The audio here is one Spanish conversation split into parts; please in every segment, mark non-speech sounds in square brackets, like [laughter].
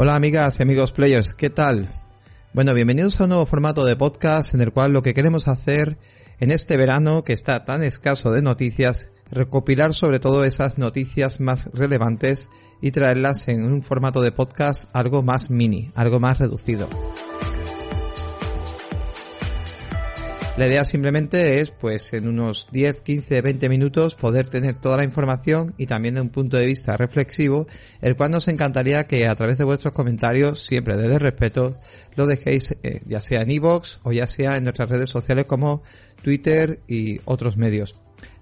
Hola amigas y amigos players, ¿qué tal? Bueno, bienvenidos a un nuevo formato de podcast en el cual lo que queremos hacer en este verano que está tan escaso de noticias, recopilar sobre todo esas noticias más relevantes y traerlas en un formato de podcast algo más mini, algo más reducido. La idea simplemente es, pues, en unos 10, 15, 20 minutos poder tener toda la información y también de un punto de vista reflexivo, el cual nos encantaría que a través de vuestros comentarios, siempre desde respeto, lo dejéis eh, ya sea en iVoox o ya sea en nuestras redes sociales como Twitter y otros medios.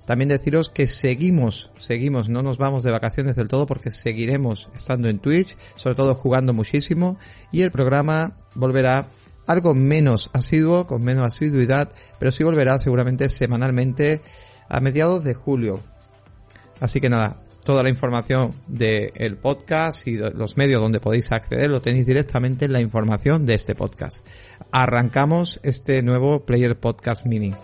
También deciros que seguimos, seguimos, no nos vamos de vacaciones del todo porque seguiremos estando en Twitch, sobre todo jugando muchísimo y el programa volverá algo menos asiduo, con menos asiduidad, pero sí volverá seguramente semanalmente a mediados de julio. Así que nada, toda la información del podcast y los medios donde podéis acceder lo tenéis directamente en la información de este podcast. Arrancamos este nuevo Player Podcast Mini.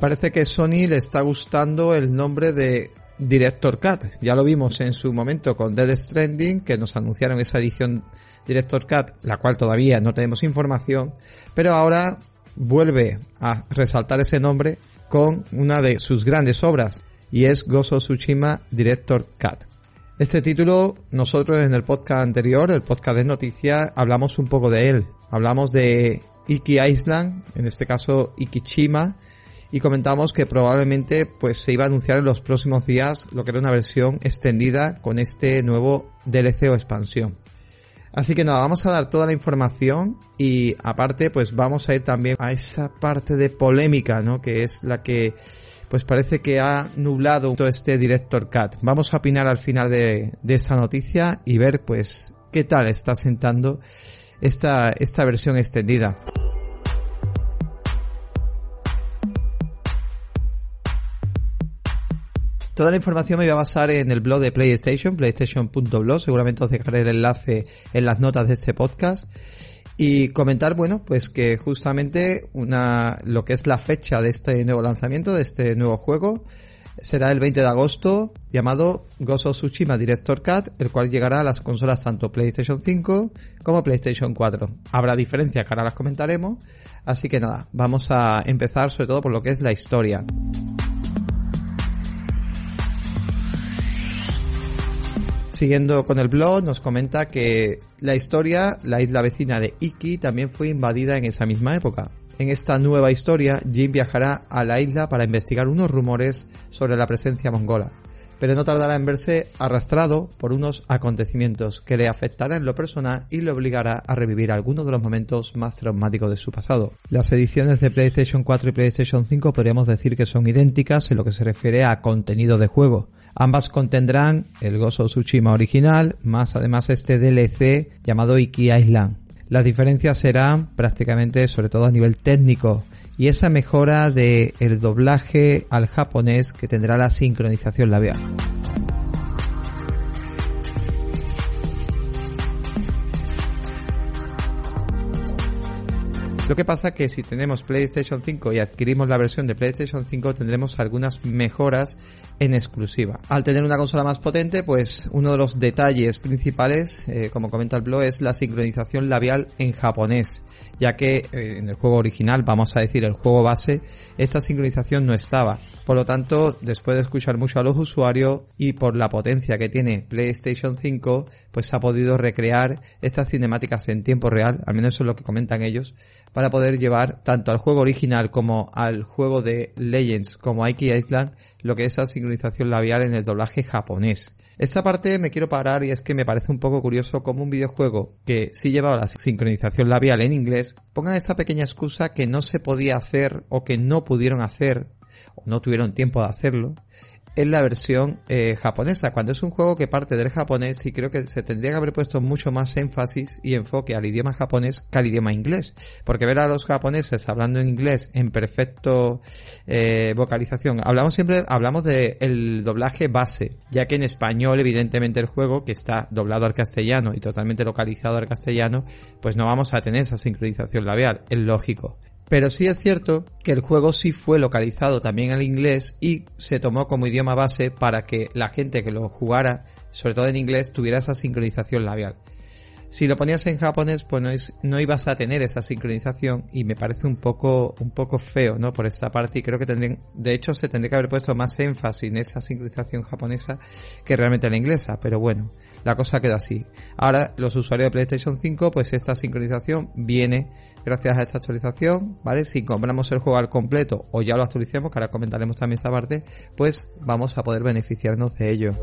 Parece que Sony le está gustando el nombre de Director Cut. Ya lo vimos en su momento con Dead Stranding, que nos anunciaron esa edición Director Cut, la cual todavía no tenemos información, pero ahora vuelve a resaltar ese nombre con una de sus grandes obras, y es Gozo Tsushima Director Cut. Este título, nosotros en el podcast anterior, el podcast de noticias, hablamos un poco de él. Hablamos de Iki Island, en este caso Ikichima, y comentamos que probablemente pues se iba a anunciar en los próximos días lo que era una versión extendida con este nuevo DLC o expansión. Así que nada, vamos a dar toda la información y aparte pues vamos a ir también a esa parte de polémica, ¿no? Que es la que pues parece que ha nublado todo este Director Cut. Vamos a opinar al final de, de esta noticia y ver pues qué tal está sentando esta, esta versión extendida. Toda la información me voy a basar en el blog de PlayStation, playstation.blog, seguramente os dejaré el enlace en las notas de este podcast. Y comentar, bueno, pues que justamente una, lo que es la fecha de este nuevo lanzamiento, de este nuevo juego, será el 20 de agosto, llamado Ghost of Tsushima Director Cut, el cual llegará a las consolas tanto PlayStation 5 como PlayStation 4. Habrá diferencias que ahora las comentaremos, así que nada, vamos a empezar sobre todo por lo que es la historia. Siguiendo con el blog, nos comenta que la historia, la isla vecina de Iki, también fue invadida en esa misma época. En esta nueva historia, Jim viajará a la isla para investigar unos rumores sobre la presencia mongola, pero no tardará en verse arrastrado por unos acontecimientos que le afectarán en lo personal y le obligará a revivir algunos de los momentos más traumáticos de su pasado. Las ediciones de PlayStation 4 y PlayStation 5 podríamos decir que son idénticas en lo que se refiere a contenido de juego, Ambas contendrán el Gozo Tsushima original, más además este DLC llamado Iki Island. Las diferencias serán prácticamente, sobre todo a nivel técnico, y esa mejora de el doblaje al japonés que tendrá la sincronización labial. Lo que pasa que si tenemos PlayStation 5 y adquirimos la versión de PlayStation 5 tendremos algunas mejoras en exclusiva. Al tener una consola más potente, pues uno de los detalles principales, eh, como comenta el blog, es la sincronización labial en japonés, ya que eh, en el juego original, vamos a decir el juego base, esa sincronización no estaba. Por lo tanto, después de escuchar mucho a los usuarios y por la potencia que tiene PlayStation 5, pues ha podido recrear estas cinemáticas en tiempo real, al menos eso es lo que comentan ellos, para poder llevar tanto al juego original como al juego de Legends como Iki Island lo que es la sincronización labial en el doblaje japonés. Esta parte me quiero parar y es que me parece un poco curioso como un videojuego que sí llevaba la sincronización labial en inglés pongan esa pequeña excusa que no se podía hacer o que no pudieron hacer o no tuvieron tiempo de hacerlo en la versión eh, japonesa, cuando es un juego que parte del japonés y creo que se tendría que haber puesto mucho más énfasis y enfoque al idioma japonés que al idioma inglés, porque ver a los japoneses hablando en inglés en perfecto eh, vocalización, hablamos siempre, hablamos de el doblaje base, ya que en español evidentemente el juego que está doblado al castellano y totalmente localizado al castellano, pues no vamos a tener esa sincronización labial, es lógico. Pero sí es cierto que el juego sí fue localizado también al inglés y se tomó como idioma base para que la gente que lo jugara, sobre todo en inglés, tuviera esa sincronización labial. Si lo ponías en japonés, pues no, ibas a tener esa sincronización y me parece un poco, un poco feo, ¿no? Por esta parte y creo que tendrían, de hecho se tendría que haber puesto más énfasis en esa sincronización japonesa que realmente en la inglesa, pero bueno, la cosa quedó así. Ahora, los usuarios de PlayStation 5, pues esta sincronización viene gracias a esta actualización, ¿vale? Si compramos el juego al completo o ya lo actualicemos, que ahora comentaremos también esta parte, pues vamos a poder beneficiarnos de ello.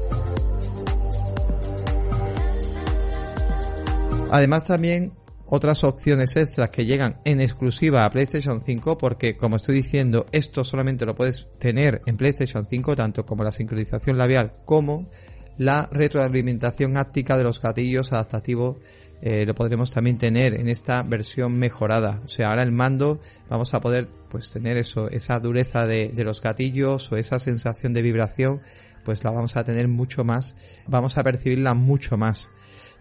Además también otras opciones extras que llegan en exclusiva a PlayStation 5 porque como estoy diciendo esto solamente lo puedes tener en PlayStation 5 tanto como la sincronización labial como la retroalimentación áptica de los gatillos adaptativos eh, lo podremos también tener en esta versión mejorada. O sea ahora el mando vamos a poder pues tener eso esa dureza de, de los gatillos o esa sensación de vibración pues la vamos a tener mucho más vamos a percibirla mucho más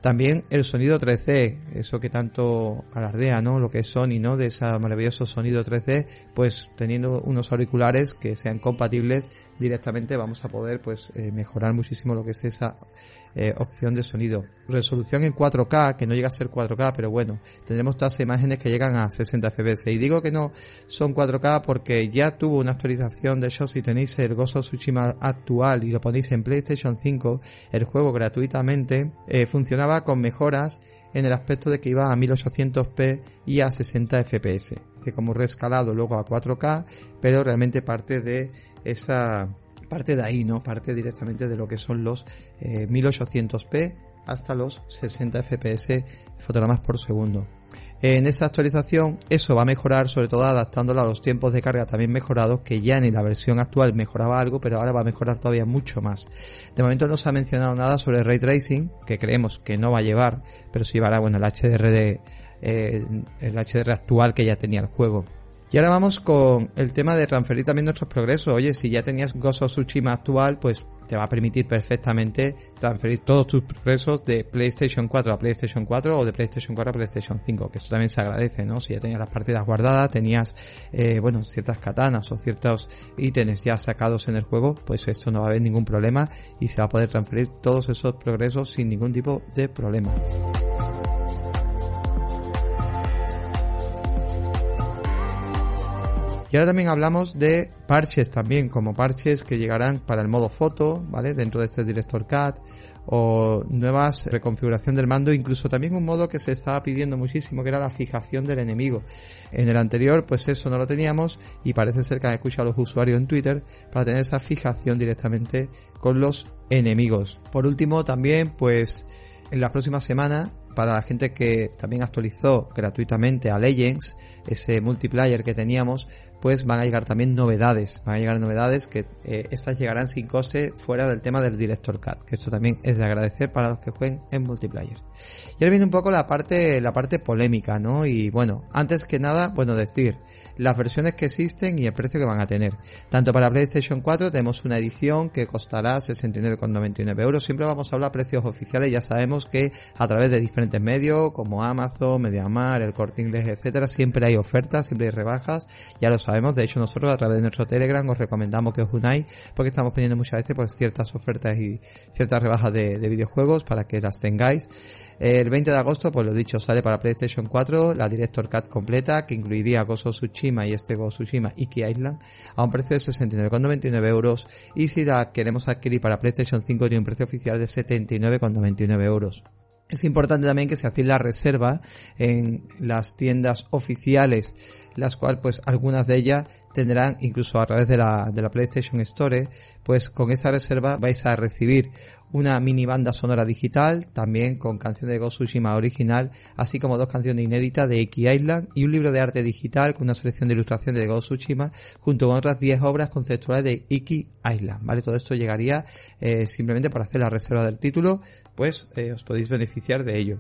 también el sonido 3D, eso que tanto alardea, ¿no? Lo que es Sony, ¿no? De ese maravilloso sonido 3D, pues teniendo unos auriculares que sean compatibles directamente vamos a poder pues eh, mejorar muchísimo lo que es esa eh, opción de sonido. Resolución en 4K, que no llega a ser 4K, pero bueno, tendremos todas imágenes que llegan a 60 FPS. Y digo que no son 4K porque ya tuvo una actualización, de hecho si tenéis el Ghost of Tsushima actual y lo ponéis en PlayStation 5, el juego gratuitamente eh, funcionaba con mejoras en el aspecto de que iba a 1800p y a 60 fps. Hace como rescalado luego a 4K, pero realmente parte de esa parte de ahí, ¿no? Parte directamente de lo que son los 1800p eh, hasta los 60 fps fotogramas por segundo. En esa actualización eso va a mejorar, sobre todo adaptándola a los tiempos de carga también mejorados, que ya en la versión actual mejoraba algo, pero ahora va a mejorar todavía mucho más. De momento no se ha mencionado nada sobre Ray Tracing, que creemos que no va a llevar, pero sí llevará, bueno, el HDR de, eh, el HDR actual que ya tenía el juego. Y ahora vamos con el tema de transferir también nuestros progresos. Oye, si ya tenías Ghost of Tsushima actual, pues te va a permitir perfectamente transferir todos tus progresos de PlayStation 4 a PlayStation 4 o de PlayStation 4 a PlayStation 5, que eso también se agradece, ¿no? Si ya tenías las partidas guardadas, tenías, eh, bueno, ciertas katanas o ciertos ítems ya sacados en el juego, pues esto no va a haber ningún problema y se va a poder transferir todos esos progresos sin ningún tipo de problema. Y ahora también hablamos de parches también, como parches que llegarán para el modo foto, ¿vale? Dentro de este Director Cat o nuevas reconfiguración del mando, incluso también un modo que se estaba pidiendo muchísimo, que era la fijación del enemigo. En el anterior, pues eso no lo teníamos y parece ser que han escuchado a los usuarios en Twitter para tener esa fijación directamente con los enemigos. Por último, también, pues en la próxima semana para la gente que también actualizó gratuitamente a Legends, ese multiplayer que teníamos, pues van a llegar también novedades, van a llegar novedades que eh, estas llegarán sin coste fuera del tema del Director Cut, que esto también es de agradecer para los que jueguen en multiplayer. Y ahora viene un poco la parte, la parte polémica, ¿no? Y bueno, antes que nada, bueno decir, las versiones que existen y el precio que van a tener. Tanto para PlayStation 4 tenemos una edición que costará 69,99 euros, siempre vamos a hablar precios oficiales, ya sabemos que a través de diferentes medios como Amazon, Mediamar, el Corte Inglés, etcétera, siempre hay ofertas, siempre hay rebajas, ya lo sabemos de hecho, nosotros a través de nuestro Telegram os recomendamos que os unáis porque estamos poniendo muchas veces pues ciertas ofertas y ciertas rebajas de, videojuegos para que las tengáis. El 20 de agosto, pues lo dicho, sale para PlayStation 4 la Director Cut completa que incluiría of Tsushima y este of Tsushima Iki Island a un precio de 69,99 euros y si la queremos adquirir para PlayStation 5 tiene un precio oficial de 79,99 euros. Es importante también que se hace la reserva en las tiendas oficiales, las cuales pues algunas de ellas tendrán incluso a través de la, de la PlayStation Store, pues con esa reserva vais a recibir una mini banda sonora digital, también con canciones de Ghost Tsushima original, así como dos canciones inéditas de Iki Island y un libro de arte digital con una selección de ilustraciones de Ghost Tsushima, junto con otras 10 obras conceptuales de Iki Island, ¿vale? Todo esto llegaría eh, simplemente por hacer la reserva del título, pues eh, os podéis beneficiar de ello.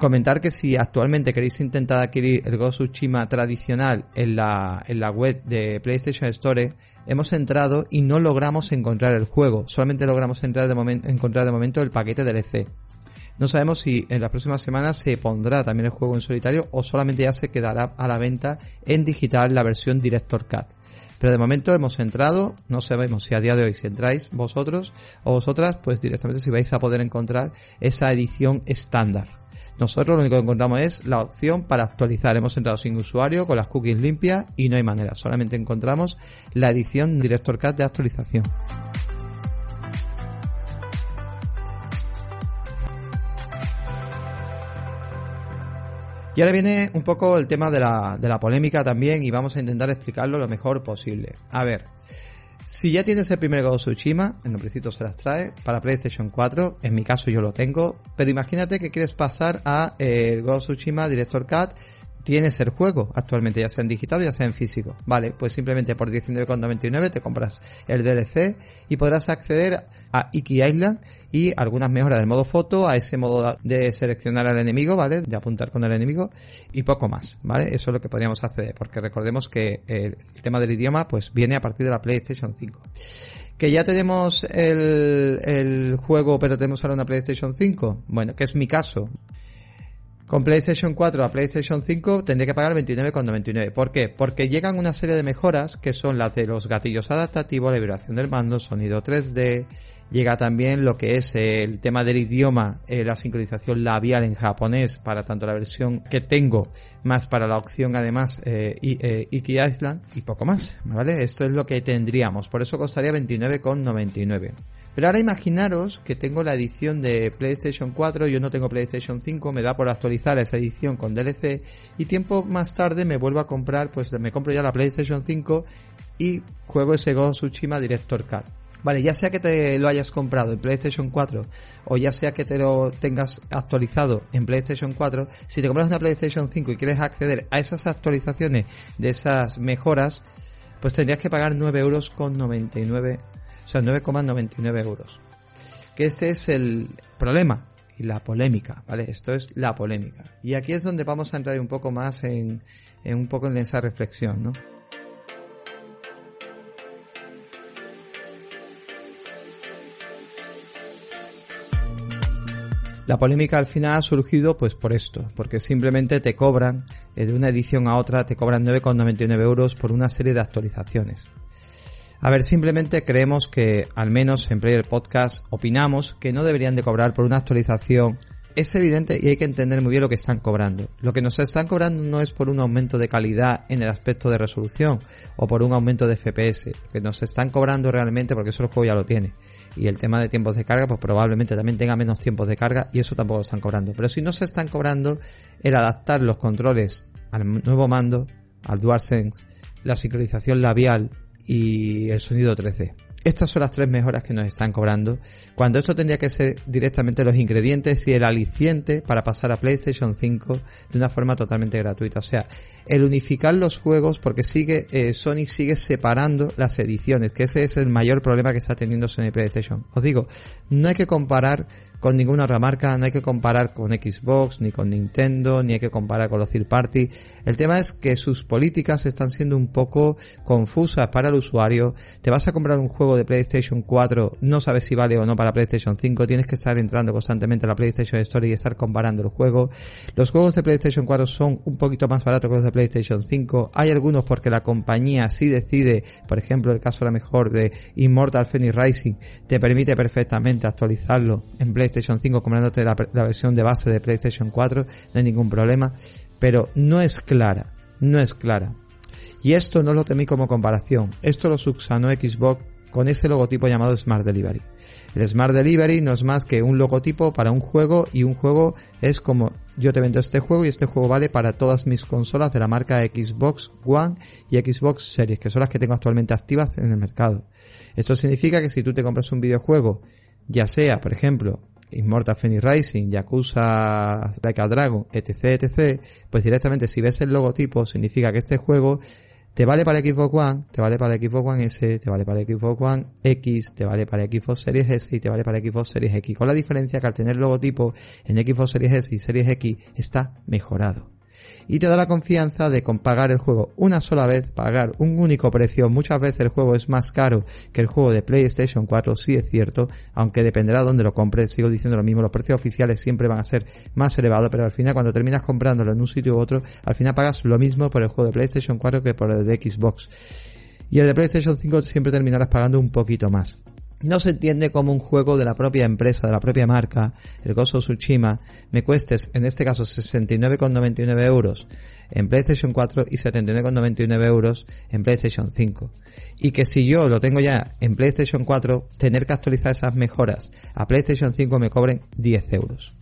Comentar que si actualmente queréis intentar adquirir el Ghost Tsushima tradicional en la, en la web de PlayStation Store, hemos entrado y no logramos encontrar el juego. Solamente logramos entrar de momento, encontrar de momento el paquete DLC. No sabemos si en las próximas semanas se pondrá también el juego en solitario o solamente ya se quedará a la venta en digital la versión Director Cut. Pero de momento hemos entrado, no sabemos si a día de hoy si entráis vosotros o vosotras, pues directamente si vais a poder encontrar esa edición estándar. Nosotros lo único que encontramos es la opción para actualizar. Hemos entrado sin usuario, con las cookies limpias y no hay manera. Solamente encontramos la edición Director Cut de actualización. Y ahora viene un poco el tema de la, de la polémica también y vamos a intentar explicarlo lo mejor posible. A ver, si ya tienes el primer Ghost Tsushima, en un principio se las trae para PlayStation 4, en mi caso yo lo tengo, pero imagínate que quieres pasar a eh, el Tsushima Director Cut tienes el juego actualmente, ya sea en digital o ya sea en físico. Vale, pues simplemente por 19,99 te compras el DLC y podrás acceder a Iki Island y algunas mejoras del modo foto, a ese modo de seleccionar al enemigo, ¿vale? De apuntar con el enemigo y poco más, ¿vale? Eso es lo que podríamos acceder, porque recordemos que el, tema del idioma pues viene a partir de la PlayStation 5 que ya tenemos el, el, juego pero tenemos ahora una PlayStation 5, bueno, que es mi caso. Con PlayStation 4 a PlayStation 5 tendría que pagar 29,99. ¿Por qué? Porque llegan una serie de mejoras que son las de los gatillos adaptativos, la vibración del mando, sonido 3D, llega también lo que es el tema del idioma, eh, la sincronización labial en japonés para tanto la versión que tengo, más para la opción además eh, eh, Iki Island y poco más, ¿vale? Esto es lo que tendríamos, por eso costaría 29,99. Pero ahora imaginaros que tengo la edición de PlayStation 4, yo no tengo PlayStation 5, me da por actualizar esa edición con DLC y tiempo más tarde me vuelvo a comprar, pues me compro ya la PlayStation 5 y juego ese Ghost Tsushima Director Cut. Vale, ya sea que te lo hayas comprado en PlayStation 4 o ya sea que te lo tengas actualizado en PlayStation 4, si te compras una PlayStation 5 y quieres acceder a esas actualizaciones de esas mejoras, pues tendrías que pagar 9 euros con 99 o sea, 9,99 euros. Que este es el problema y la polémica, ¿vale? Esto es la polémica. Y aquí es donde vamos a entrar un poco más en, en un poco en esa reflexión, ¿no? La polémica al final ha surgido pues por esto, porque simplemente te cobran, eh, de una edición a otra, te cobran 9,99 euros por una serie de actualizaciones. A ver, simplemente creemos que, al menos en Player Podcast, opinamos que no deberían de cobrar por una actualización. Es evidente y hay que entender muy bien lo que están cobrando. Lo que nos están cobrando no es por un aumento de calidad en el aspecto de resolución o por un aumento de FPS. Lo que nos están cobrando realmente, porque eso el juego ya lo tiene. Y el tema de tiempos de carga, pues probablemente también tenga menos tiempos de carga y eso tampoco lo están cobrando. Pero si no se están cobrando el adaptar los controles al nuevo mando, al DualSense, la sincronización labial, y el sonido 13. Estas son las tres mejoras que nos están cobrando, cuando esto tendría que ser directamente los ingredientes y el aliciente para pasar a PlayStation 5 de una forma totalmente gratuita. O sea, el unificar los juegos porque sigue, eh, Sony sigue separando las ediciones, que ese es el mayor problema que está teniendo Sony PlayStation. Os digo, no hay que comparar con ninguna otra marca, no hay que comparar con Xbox, ni con Nintendo, ni hay que comparar con los third party. El tema es que sus políticas están siendo un poco confusas para el usuario. Te vas a comprar un juego de PlayStation 4, no sabes si vale o no para PlayStation 5, tienes que estar entrando constantemente a la PlayStation Store y estar comparando el juego. Los juegos de PlayStation 4 son un poquito más baratos que los de PlayStation 5. Hay algunos porque la compañía sí decide, por ejemplo, el caso a lo mejor de Immortal Phoenix Rising, te permite perfectamente actualizarlo en PlayStation PlayStation 5 comprándote la, la versión de base de PlayStation 4, no hay ningún problema, pero no es clara, no es clara. Y esto no lo temí como comparación, esto lo subsanó Xbox con ese logotipo llamado Smart Delivery. El Smart Delivery no es más que un logotipo para un juego y un juego es como yo te vendo este juego y este juego vale para todas mis consolas de la marca Xbox One y Xbox Series, que son las que tengo actualmente activas en el mercado. Esto significa que si tú te compras un videojuego, ya sea, por ejemplo, Immortal Phoenix Rising, Yakuza Like a Dragon, etc, etc, pues directamente si ves el logotipo significa que este juego te vale para Xbox One, te vale para Xbox One S, te vale para Xbox One X, te vale para Xbox Series S y te vale para Xbox Series X. Con la diferencia que al tener logotipo en Xbox Series S y Series X está mejorado y te da la confianza de con pagar el juego una sola vez, pagar un único precio. Muchas veces el juego es más caro que el juego de PlayStation 4, sí es cierto, aunque dependerá de dónde lo compres. Sigo diciendo lo mismo, los precios oficiales siempre van a ser más elevados, pero al final cuando terminas comprándolo en un sitio u otro, al final pagas lo mismo por el juego de PlayStation 4 que por el de Xbox. Y el de PlayStation 5 siempre terminarás pagando un poquito más no se entiende como un juego de la propia empresa, de la propia marca, el Gozo Tsushima, me cuestes, en este caso, 69,99 euros en PlayStation 4 y 79,99 euros en PlayStation 5. Y que si yo lo tengo ya en PlayStation 4, tener que actualizar esas mejoras a PlayStation 5 me cobren 10 euros.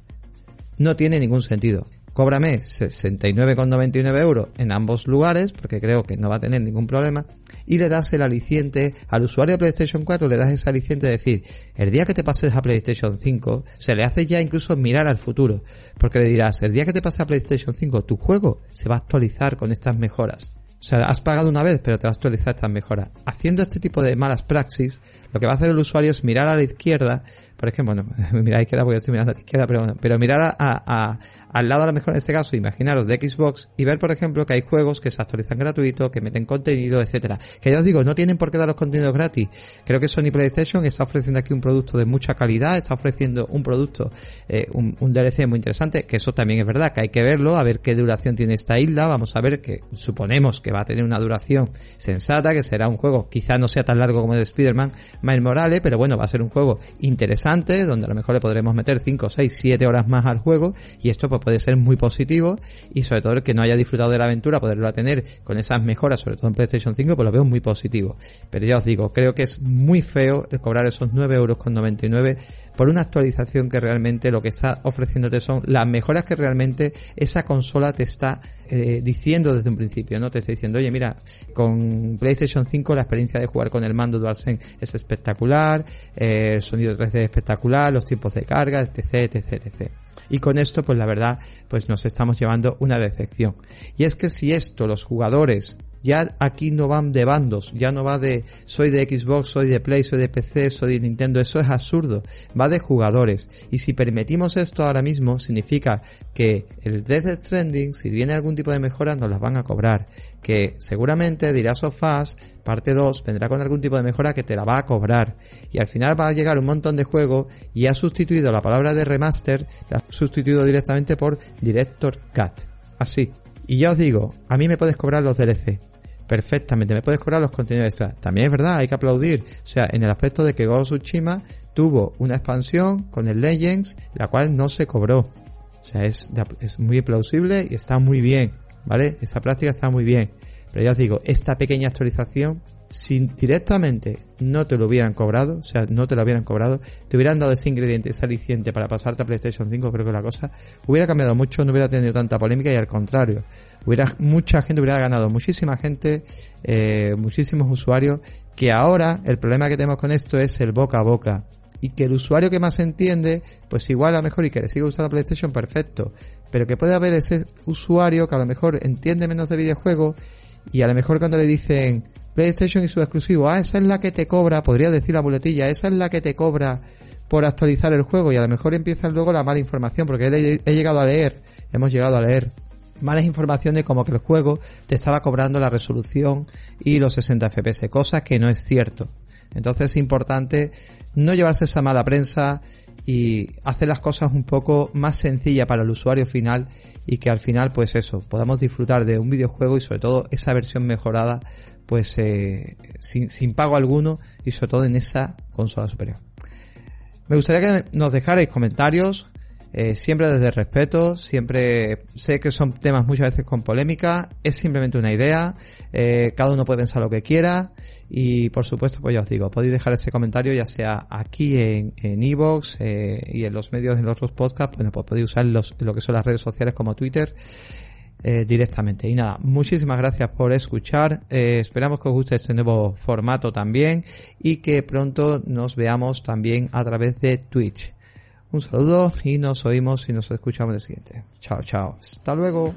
No tiene ningún sentido cóbrame 69,99 euros en ambos lugares, porque creo que no va a tener ningún problema, y le das el aliciente al usuario de PlayStation 4, le das ese aliciente de decir, el día que te pases a PlayStation 5, se le hace ya incluso mirar al futuro, porque le dirás, el día que te pases a PlayStation 5, tu juego se va a actualizar con estas mejoras. O sea, has pagado una vez, pero te vas a actualizar estas mejoras. Haciendo este tipo de malas praxis, lo que va a hacer el usuario es mirar a la izquierda, por ejemplo, bueno, [laughs] mirar a la izquierda porque estoy mirando a la izquierda, pero mirar a, al lado a lo mejor en este caso, imaginaros de Xbox y ver, por ejemplo, que hay juegos que se actualizan gratuito, que meten contenido, etcétera. Que ya os digo, no tienen por qué dar los contenidos gratis. Creo que Sony PlayStation está ofreciendo aquí un producto de mucha calidad, está ofreciendo un producto, eh, un, DLC muy interesante, que eso también es verdad, que hay que verlo, a ver qué duración tiene esta isla, vamos a ver que suponemos que va a tener una duración sensata, que será un juego, quizá no sea tan largo como el de Spider-Man, Miles Morales, pero bueno, va a ser un juego interesante, donde a lo mejor le podremos meter 5, 6, 7 horas más al juego, y esto pues puede ser muy positivo y sobre todo el que no haya disfrutado de la aventura poderlo tener con esas mejoras, sobre todo en PlayStation 5, pues lo veo muy positivo. Pero ya os digo, creo que es muy feo el cobrar esos 9 euros con 99 por una actualización que realmente lo que está ofreciéndote son las mejoras que realmente esa consola te está eh, diciendo desde un principio, ¿no? Te está diciendo, oye, mira, con PlayStation 5 la experiencia de jugar con el mando DualSense es espectacular, eh, el sonido 3D es espectacular, los tiempos de carga, etc, etc, etc. Y con esto, pues la verdad, pues nos estamos llevando una decepción. Y es que si esto los jugadores ya aquí no van de bandos, ya no va de soy de Xbox, soy de Play, soy de PC, soy de Nintendo, eso es absurdo, va de jugadores. Y si permitimos esto ahora mismo, significa que el Death Stranding, si viene algún tipo de mejora, nos las van a cobrar. Que seguramente dirá Sofás, parte 2, vendrá con algún tipo de mejora que te la va a cobrar. Y al final va a llegar un montón de juego y ha sustituido la palabra de remaster, la ha sustituido directamente por Director Cut. Así. Y ya os digo, a mí me puedes cobrar los DLC, perfectamente. Me puedes cobrar los contenidos extra. También es verdad, hay que aplaudir. O sea, en el aspecto de que Ghost Tsushima tuvo una expansión con el Legends, la cual no se cobró. O sea, es, es muy plausible y está muy bien, ¿vale? Esa práctica está muy bien. Pero ya os digo, esta pequeña actualización si directamente no te lo hubieran cobrado, o sea, no te lo hubieran cobrado, te hubieran dado ese ingrediente, ese aliciente para pasarte a PlayStation 5, creo que la cosa hubiera cambiado mucho, no hubiera tenido tanta polémica y al contrario, hubiera, mucha gente hubiera ganado, muchísima gente, eh, muchísimos usuarios, que ahora el problema que tenemos con esto es el boca a boca. Y que el usuario que más entiende, pues igual a lo mejor y que le sigue usando PlayStation, perfecto. Pero que puede haber ese usuario que a lo mejor entiende menos de videojuegos y a lo mejor cuando le dicen, PlayStation y su exclusivo. Ah, esa es la que te cobra, podría decir la boletilla, esa es la que te cobra por actualizar el juego y a lo mejor empieza luego la mala información porque he, he llegado a leer, hemos llegado a leer malas informaciones como que el juego te estaba cobrando la resolución y los 60 FPS, cosa que no es cierto. Entonces es importante no llevarse esa mala prensa y hacer las cosas un poco más sencillas para el usuario final y que al final pues eso, podamos disfrutar de un videojuego y sobre todo esa versión mejorada pues eh, sin, sin pago alguno y sobre todo en esa consola superior. Me gustaría que nos dejarais comentarios, Eh, siempre desde respeto, siempre sé que son temas muchas veces con polémica, es simplemente una idea, eh, cada uno puede pensar lo que quiera y por supuesto pues ya os digo, podéis dejar ese comentario ya sea aquí en en Evox eh, y en los medios en los otros podcasts, bueno pues podéis usar los, lo que son las redes sociales como Twitter directamente. Y nada, muchísimas gracias por escuchar. Esperamos que os guste este nuevo formato también y que pronto nos veamos también a través de Twitch. Un saludo y nos oímos y nos escuchamos en el siguiente. Chao, chao. Hasta luego.